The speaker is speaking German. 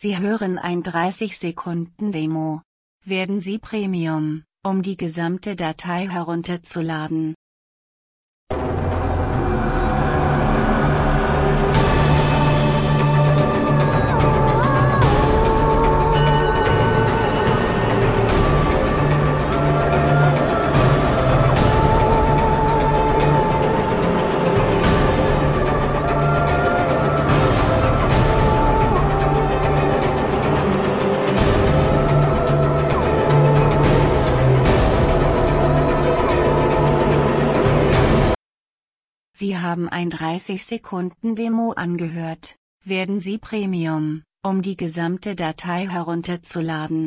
Sie hören ein 30 Sekunden Demo. Werden Sie Premium, um die gesamte Datei herunterzuladen. Sie haben ein 30 Sekunden Demo angehört. Werden Sie Premium, um die gesamte Datei herunterzuladen.